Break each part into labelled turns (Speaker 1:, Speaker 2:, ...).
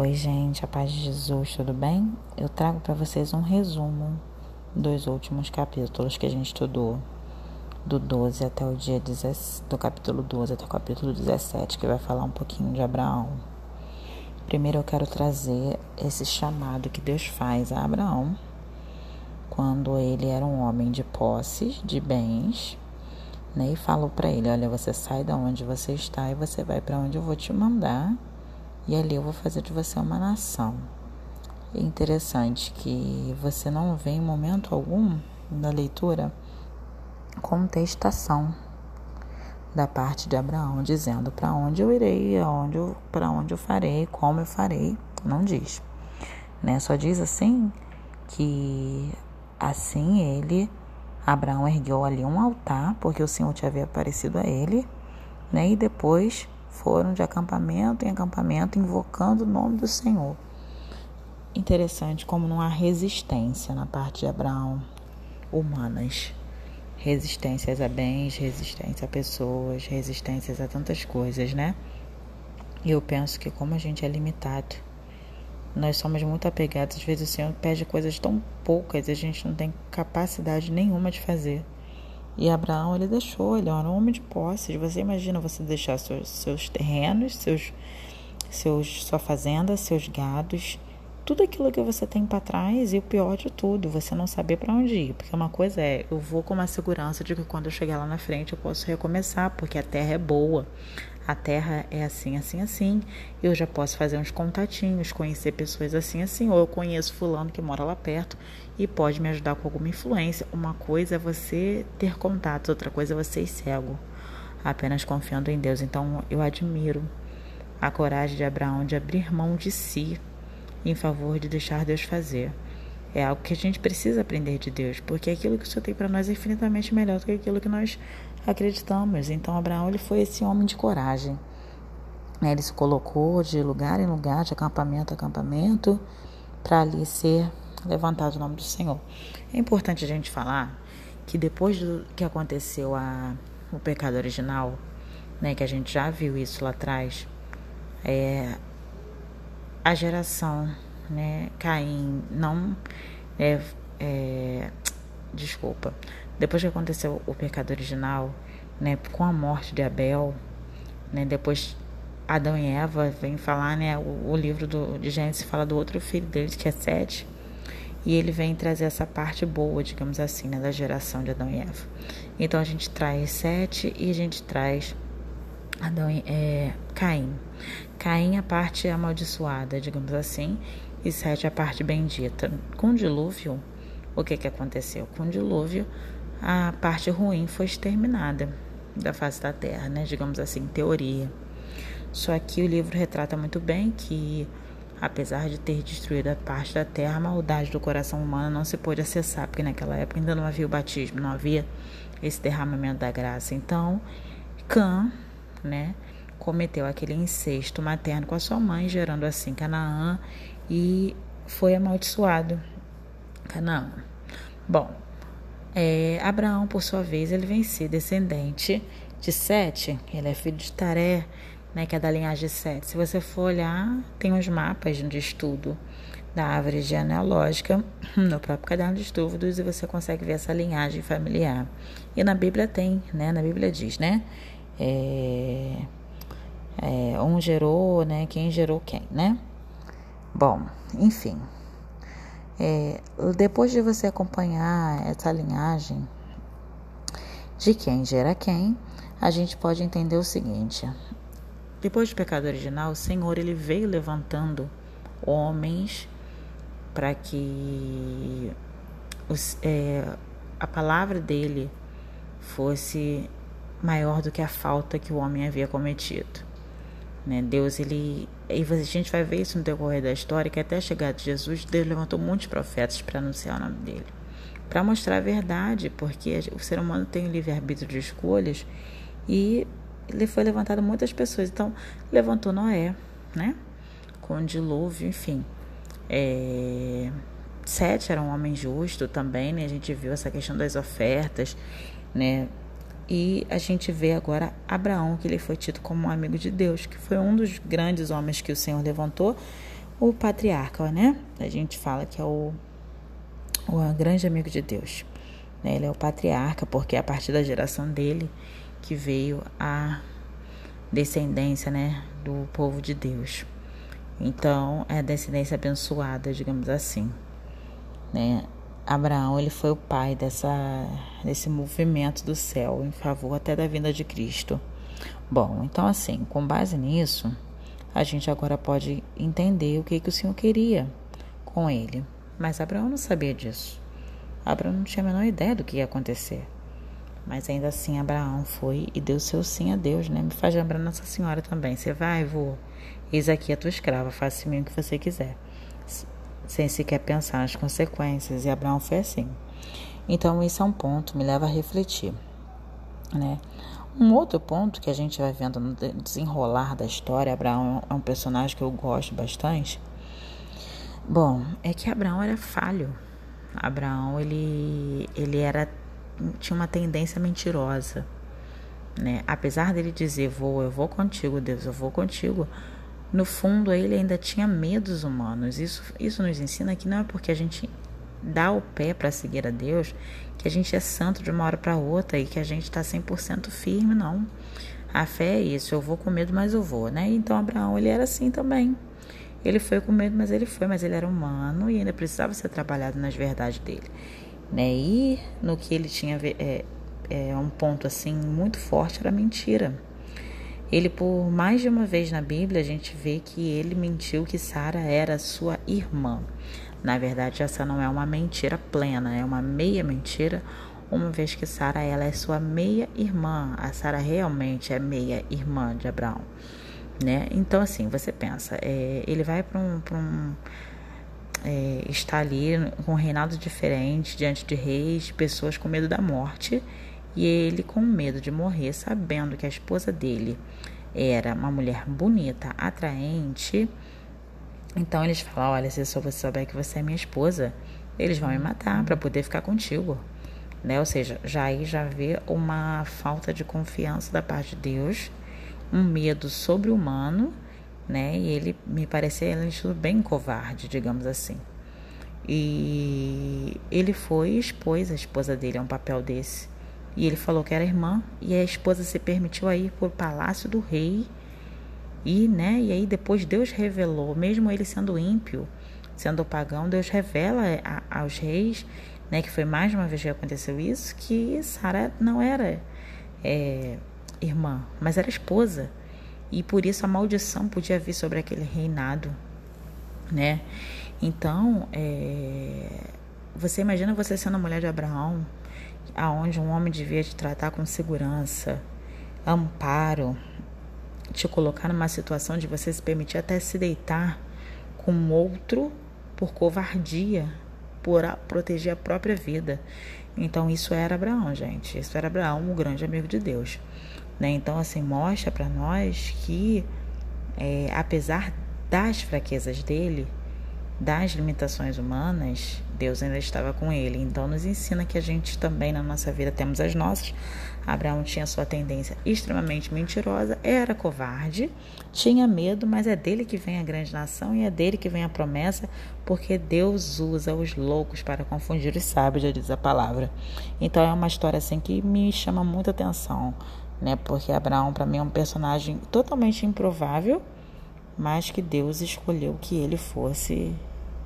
Speaker 1: Oi, gente, a paz de Jesus, tudo bem? Eu trago para vocês um resumo dos últimos capítulos que a gente estudou, do 12 até o dia 17, do capítulo 12 até o capítulo 17, que vai falar um pouquinho de Abraão. Primeiro eu quero trazer esse chamado que Deus faz a Abraão quando ele era um homem de posses, de bens, né? E falou para ele: Olha, você sai da onde você está e você vai para onde eu vou te mandar, e ali eu vou fazer de você uma nação. É interessante que você não vê em momento algum na leitura contestação da parte de Abraão, dizendo para onde eu irei, aonde para onde eu farei, como eu farei, não diz. Né? Só diz assim que assim ele Abraão ergueu ali um altar, porque o Senhor tinha aparecido a ele, né? E depois foram de acampamento em acampamento invocando o nome do Senhor. Interessante como não há resistência na parte de Abraão humanas. Resistências a bens, resistência a pessoas, resistências a tantas coisas, né? E eu penso que como a gente é limitado, nós somos muito apegados, às vezes o Senhor pede coisas tão poucas e a gente não tem capacidade nenhuma de fazer. E Abraão, ele deixou, ele era um homem de posses. Você imagina você deixar seus, seus terrenos, seus, seus, sua fazenda, seus gados, tudo aquilo que você tem para trás e o pior de tudo, você não saber para onde ir. Porque uma coisa é, eu vou com uma segurança de que quando eu chegar lá na frente eu posso recomeçar, porque a terra é boa a terra é assim, assim, assim. Eu já posso fazer uns contatinhos, conhecer pessoas assim, assim. Ou eu conheço fulano que mora lá perto e pode me ajudar com alguma influência. Uma coisa é você ter contato, outra coisa é você ir cego, apenas confiando em Deus. Então eu admiro a coragem de Abraão de abrir mão de si em favor de deixar Deus fazer. É algo que a gente precisa aprender de Deus, porque aquilo que o Senhor tem para nós é infinitamente melhor do que aquilo que nós acreditamos. Então Abraão ele foi esse homem de coragem. Ele se colocou de lugar em lugar, de acampamento a acampamento, para ali ser levantado o nome do Senhor. É importante a gente falar que depois do que aconteceu a, o pecado original, né, que a gente já viu isso lá atrás, é, a geração, né, Caim não é, é, desculpa, depois que aconteceu o pecado original, né, com a morte de Abel, né, depois Adão e Eva vem falar, né, o, o livro do, de Gênesis fala do outro filho deles, que é Sete, e ele vem trazer essa parte boa, digamos assim, né, da geração de Adão e Eva. Então a gente traz Sete e a gente traz Adão e, é, Caim. Caim a parte amaldiçoada, digamos assim, e Sete a parte bendita. Com o dilúvio, o que que aconteceu? Com o dilúvio, a parte ruim foi exterminada da face da Terra, né? Digamos assim, teoria. Só que o livro retrata muito bem que, apesar de ter destruído a parte da Terra, a maldade do coração humano não se pôde acessar, porque naquela época ainda não havia o batismo, não havia esse derramamento da graça. Então, Cã, né, cometeu aquele incesto materno com a sua mãe, gerando assim Canaã e foi amaldiçoado. Canaã. Bom, é, Abraão, por sua vez, ele vem ser descendente de Sete, ele é filho de Taré, né, que é da linhagem de Sete. Se você for olhar, tem uns mapas de estudo da árvore genealógica no próprio caderno de estudos e você consegue ver essa linhagem familiar. E na Bíblia tem, né? Na Bíblia diz, né? É, é, um gerou, né? Quem gerou quem, né? Bom, enfim, é, depois de você acompanhar essa linhagem de quem gera quem, a gente pode entender o seguinte: depois do pecado original, o Senhor ele veio levantando homens para que os, é, a palavra dele fosse maior do que a falta que o homem havia cometido. Né? Deus, ele. E a gente vai ver isso no decorrer da história, que até a chegada de Jesus, Deus levantou muitos profetas para anunciar o nome dele. Para mostrar a verdade, porque o ser humano tem o livre-arbítrio de escolhas e ele foi levantado muitas pessoas. Então, levantou Noé, né? Com o dilúvio, enfim. É... Sete era um homem justo também, né? A gente viu essa questão das ofertas, né? E a gente vê agora Abraão, que ele foi tido como um amigo de Deus, que foi um dos grandes homens que o Senhor levantou o patriarca, né? A gente fala que é o, o grande amigo de Deus. Né? Ele é o patriarca, porque é a partir da geração dele que veio a descendência, né, do povo de Deus. Então, é a descendência abençoada, digamos assim, né? Abraão, ele foi o pai dessa desse movimento do céu em favor até da vinda de Cristo. Bom, então assim, com base nisso, a gente agora pode entender o que que o Senhor queria com ele. Mas Abraão não sabia disso. Abraão não tinha a menor ideia do que ia acontecer. Mas ainda assim, Abraão foi e deu seu sim a Deus, né? Me faz lembrar Nossa Senhora também. Você vai, vou. Eis aqui a tua escrava, faça em mim o que você quiser. Sem sequer pensar nas consequências. E Abraão foi assim. Então, isso é um ponto, me leva a refletir, né? Um outro ponto que a gente vai vendo no desenrolar da história, Abraão é um personagem que eu gosto bastante. Bom, é que Abraão era falho. Abraão, ele, ele era tinha uma tendência mentirosa, né? Apesar dele dizer, vou, eu vou contigo, Deus, eu vou contigo, no fundo ele ainda tinha medos humanos. Isso, isso nos ensina que não é porque a gente dá o pé para seguir a Deus que a gente é santo de uma hora para outra e que a gente está 100% firme, não. A fé é isso, eu vou com medo, mas eu vou, né? Então Abraão, ele era assim também. Ele foi com medo, mas ele foi, mas ele era humano e ainda precisava ser trabalhado nas verdades dele né? E no que ele tinha é, é, um ponto assim muito forte era mentira. Ele por mais de uma vez na Bíblia a gente vê que ele mentiu que Sara era sua irmã. Na verdade, essa não é uma mentira plena, é uma meia mentira, uma vez que Sara ela é sua meia irmã. A Sara realmente é meia irmã de Abraão, né? Então assim, você pensa, é, ele vai para um, um é, está ali com um reinado diferente, diante de reis, de pessoas com medo da morte, e ele com medo de morrer, sabendo que a esposa dele era uma mulher bonita, atraente. Então eles falam: Olha, se só você souber que você é minha esposa, eles vão me matar para poder ficar contigo. Né? Ou seja, já aí já vê uma falta de confiança da parte de Deus, um medo sobre-humano né? E ele me parecia ele bem covarde, digamos assim. E ele foi e expôs a esposa dele a um papel desse. E ele falou que era irmã, e a esposa se permitiu ir para o palácio do rei. E, né, e aí depois Deus revelou, mesmo ele sendo ímpio, sendo pagão, Deus revela a, aos reis, né, que foi mais uma vez que aconteceu isso, que Sara não era é, irmã, mas era esposa e por isso a maldição podia vir sobre aquele reinado, né? Então, é, você imagina você sendo a mulher de Abraão, aonde um homem devia te tratar com segurança, amparo, te colocar numa situação de você se permitir até se deitar com outro por covardia, por proteger a própria vida. Então isso era Abraão, gente. Isso era Abraão, o grande amigo de Deus. Né? Então, assim, mostra para nós que, é, apesar das fraquezas dele, das limitações humanas, Deus ainda estava com ele. Então, nos ensina que a gente também na nossa vida temos as nossas. Abraão tinha sua tendência extremamente mentirosa, era covarde, tinha medo, mas é dele que vem a grande nação e é dele que vem a promessa, porque Deus usa os loucos para confundir os sábios, já diz a palavra. Então, é uma história assim que me chama muita atenção né? Porque Abraão para mim é um personagem totalmente improvável, mas que Deus escolheu que ele fosse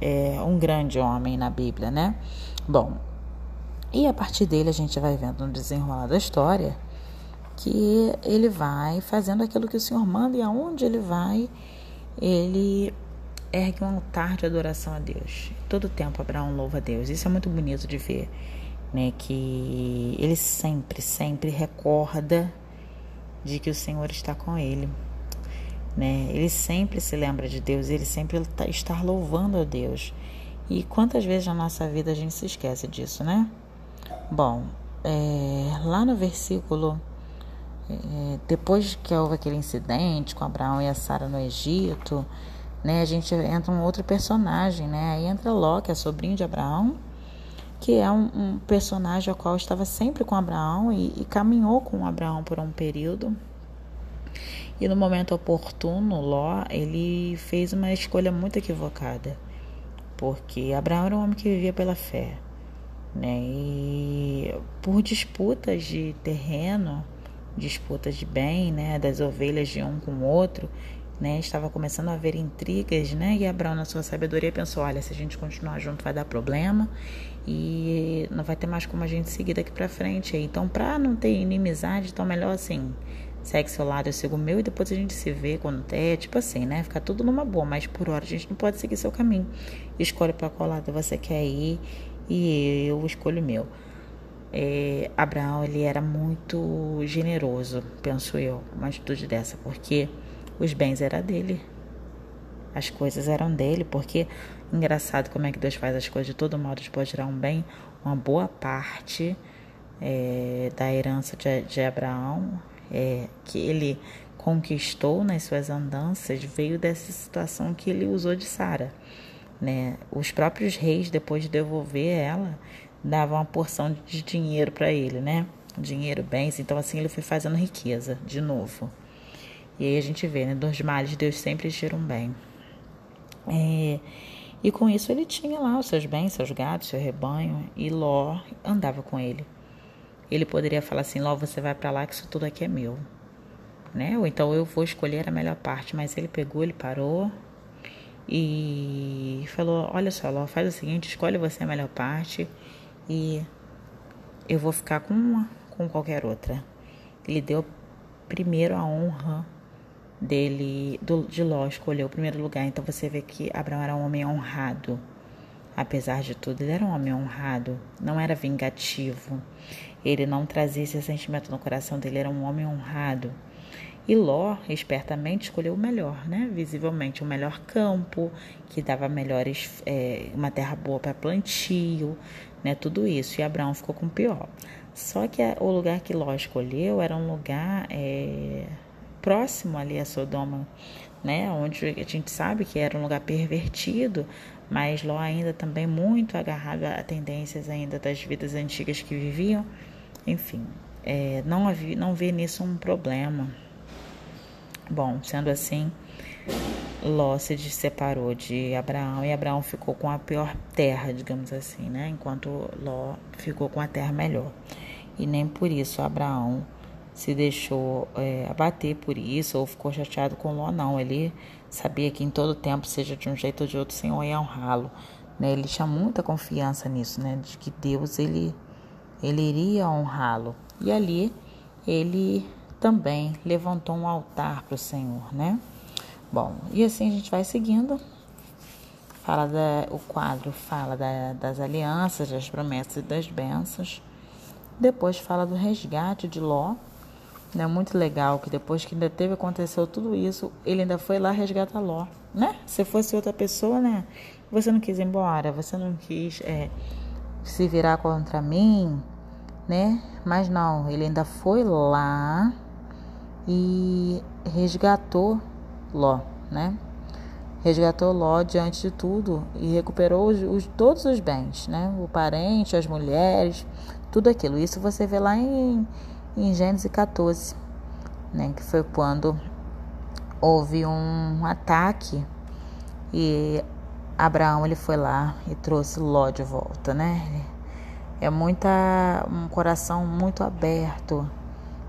Speaker 1: é, um grande homem na Bíblia, né? Bom, e a partir dele a gente vai vendo no desenrolar da história que ele vai fazendo aquilo que o Senhor manda e aonde ele vai, ele ergue um altar de adoração a Deus. Todo tempo Abraão louva a Deus. Isso é muito bonito de ver, né? Que ele sempre, sempre recorda de que o Senhor está com ele. Né? Ele sempre se lembra de Deus, ele sempre tá, está louvando a Deus. E quantas vezes na nossa vida a gente se esquece disso, né? Bom, é, lá no versículo, é, depois que houve aquele incidente com Abraão e a Sara no Egito, né, a gente entra um outro personagem, né? Aí entra Ló, que é sobrinho de Abraão, que é um, um personagem ao qual estava sempre com Abraão e, e caminhou com Abraão por um período. E no momento oportuno, Ló, ele fez uma escolha muito equivocada. Porque Abraão era um homem que vivia pela fé. Né? E por disputas de terreno, disputas de bem, né, das ovelhas de um com o outro, né, estava começando a haver intrigas, né, e Abraão na sua sabedoria pensou, olha, se a gente continuar junto vai dar problema e não vai ter mais como a gente seguir daqui para frente. Então, para não ter inimizade, então melhor assim, segue seu lado, eu sigo o meu e depois a gente se vê quando der, tipo assim, né, ficar tudo numa boa, mas por hora a gente não pode seguir seu caminho. Escolhe para qual lado você quer ir e eu escolho o meu. É, Abraão ele era muito generoso, penso eu, uma atitude dessa, porque os bens eram dele, as coisas eram dele, porque engraçado como é que Deus faz as coisas de todo modo, pode tirar um bem, uma boa parte é, da herança de, de Abraão, é, que ele conquistou nas suas andanças, veio dessa situação que ele usou de Sara. Né? Os próprios reis, depois de devolver ela, dava uma porção de dinheiro para ele, né? Dinheiro, bens. Então, assim, ele foi fazendo riqueza de novo. E aí a gente vê, né? Dos males, Deus sempre tira um bem. É, e com isso ele tinha lá os seus bens, seus gatos, seu rebanho. E Ló andava com ele. Ele poderia falar assim: Ló, você vai para lá que isso tudo aqui é meu. Né? Ou então eu vou escolher a melhor parte. Mas ele pegou, ele parou e falou: Olha só, Ló, faz o seguinte: escolhe você a melhor parte e eu vou ficar com uma, com qualquer outra. Ele deu primeiro a honra dele, do, de Ló, escolheu o primeiro lugar. Então você vê que Abraão era um homem honrado. Apesar de tudo, ele era um homem honrado, não era vingativo. Ele não trazia esse sentimento no coração dele, era um homem honrado. E Ló, espertamente, escolheu o melhor, né? Visivelmente, o melhor campo, que dava melhores, é, uma terra boa para plantio, né? Tudo isso. E Abraão ficou com o pior. Só que o lugar que Ló escolheu era um lugar é, próximo ali a Sodoma, né? Onde a gente sabe que era um lugar pervertido, mas Ló ainda também muito agarrado a tendências ainda das vidas antigas que viviam. Enfim, é, não, havia, não vê nisso um problema. Bom, sendo assim, Ló se separou de Abraão e Abraão ficou com a pior terra, digamos assim, né? Enquanto Ló ficou com a terra melhor. E nem por isso Abraão se deixou é, abater por isso ou ficou chateado com Ló, não. Ele sabia que em todo tempo, seja de um jeito ou de outro, o Senhor ia honrá-lo. Né? Ele tinha muita confiança nisso, né? De que Deus ele, ele iria honrá-lo. E ali ele também levantou um altar para o Senhor, né? Bom, e assim a gente vai seguindo. Fala da, o quadro fala da, das alianças, das promessas e das bênçãos. Depois fala do resgate de Ló. É muito legal que depois que ainda teve aconteceu tudo isso, ele ainda foi lá resgatar Ló, né? Se fosse outra pessoa, né? Você não quis ir embora, você não quis é, se virar contra mim, né? Mas não, ele ainda foi lá e resgatou Ló, né? Resgatou Ló diante de tudo e recuperou os, os, todos os bens, né? O parente, as mulheres, tudo aquilo. Isso você vê lá em, em Gênesis 14, né? Que foi quando houve um ataque e Abraão ele foi lá e trouxe Ló de volta, né? É muita um coração muito aberto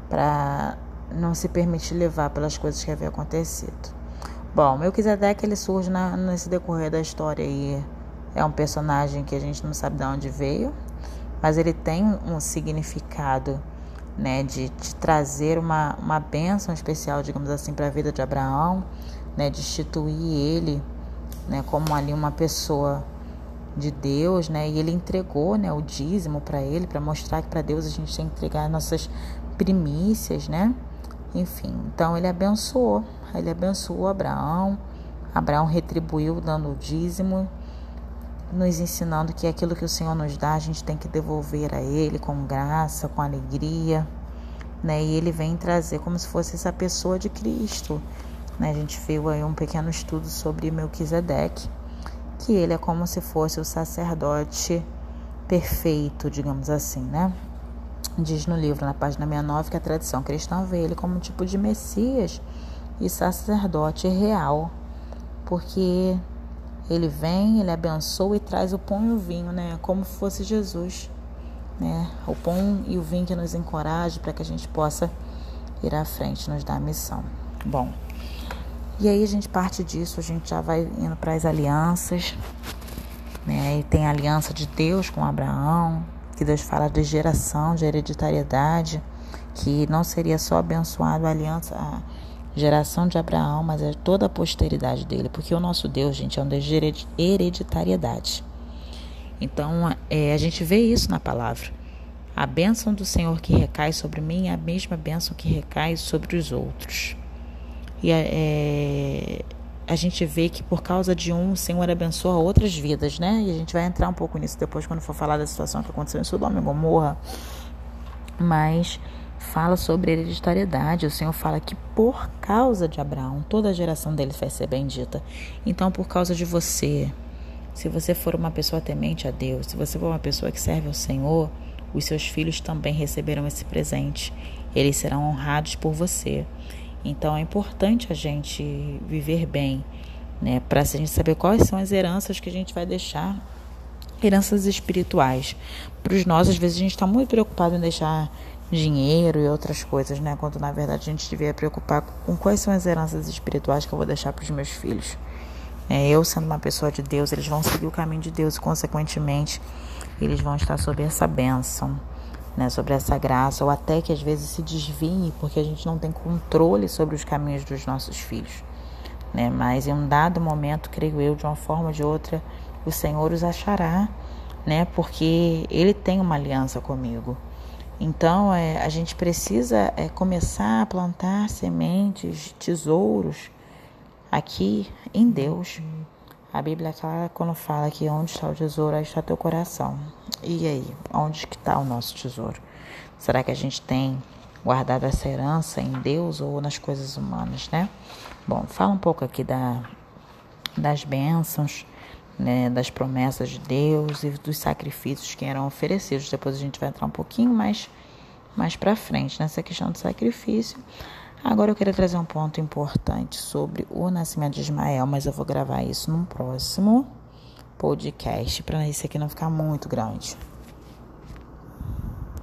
Speaker 1: para não se permitir levar pelas coisas que haviam acontecido. Bom, Melquisedeque ele surge na, nesse decorrer da história e é um personagem que a gente não sabe de onde veio, mas ele tem um significado né, de, de trazer uma, uma bênção especial, digamos assim, para a vida de Abraão, né, de instituir ele né, como ali uma pessoa de Deus, né, e ele entregou né, o dízimo para ele, para mostrar que para Deus a gente tem que entregar nossas primícias, né? Enfim, então ele abençoou, ele abençoou Abraão. Abraão retribuiu dando o dízimo, nos ensinando que aquilo que o Senhor nos dá, a gente tem que devolver a ele com graça, com alegria, né? E ele vem trazer como se fosse essa pessoa de Cristo, né? A gente viu aí um pequeno estudo sobre Melquisedeque, que ele é como se fosse o sacerdote perfeito, digamos assim, né? Diz no livro, na página 69, que a tradição cristã vê ele como um tipo de Messias, e sacerdote real, porque ele vem, ele abençoa e traz o pão e o vinho, né? Como fosse Jesus, né? O pão e o vinho que nos encoraje para que a gente possa ir à frente, nos dar a missão. Bom, e aí a gente parte disso, a gente já vai indo para as alianças, né? E tem a aliança de Deus com Abraão, que Deus fala de geração, de hereditariedade, que não seria só abençoado a aliança, a geração de Abraão, mas é toda a posteridade dele, porque o nosso Deus, gente, é um Deus de hereditariedade. Então, é, a gente vê isso na palavra. A bênção do Senhor que recai sobre mim é a mesma bênção que recai sobre os outros. E é, a gente vê que por causa de um, o Senhor abençoa outras vidas, né? E a gente vai entrar um pouco nisso depois quando for falar da situação que aconteceu em Sodoma e Gomorra. Mas fala sobre hereditariedade. O Senhor fala que por causa de Abraão, toda a geração dele vai ser bendita. Então, por causa de você, se você for uma pessoa temente a Deus, se você for uma pessoa que serve ao Senhor, os seus filhos também receberão esse presente. Eles serão honrados por você. Então é importante a gente viver bem, né? Para a gente saber quais são as heranças que a gente vai deixar, heranças espirituais. Para os nós, às vezes a gente está muito preocupado em deixar dinheiro e outras coisas, né? Quando na verdade a gente devia preocupar com quais são as heranças espirituais que eu vou deixar para os meus filhos. É, eu sendo uma pessoa de Deus, eles vão seguir o caminho de Deus e consequentemente eles vão estar sob essa bênção né, sobre essa graça, ou até que às vezes se desvie, porque a gente não tem controle sobre os caminhos dos nossos filhos. Né? Mas em um dado momento, creio eu, de uma forma ou de outra, o Senhor os achará, né? porque Ele tem uma aliança comigo. Então, é, a gente precisa é, começar a plantar sementes, tesouros aqui em Deus. A Bíblia é quando fala que onde está o tesouro, aí está teu coração. E aí, onde que está o nosso tesouro? Será que a gente tem guardado essa herança em Deus ou nas coisas humanas, né? Bom, fala um pouco aqui da, das bênçãos, né, das promessas de Deus e dos sacrifícios que eram oferecidos. Depois a gente vai entrar um pouquinho mais, mais para frente nessa questão do sacrifício. Agora eu queria trazer um ponto importante sobre o nascimento de Ismael, mas eu vou gravar isso num próximo podcast para isso aqui não ficar muito grande.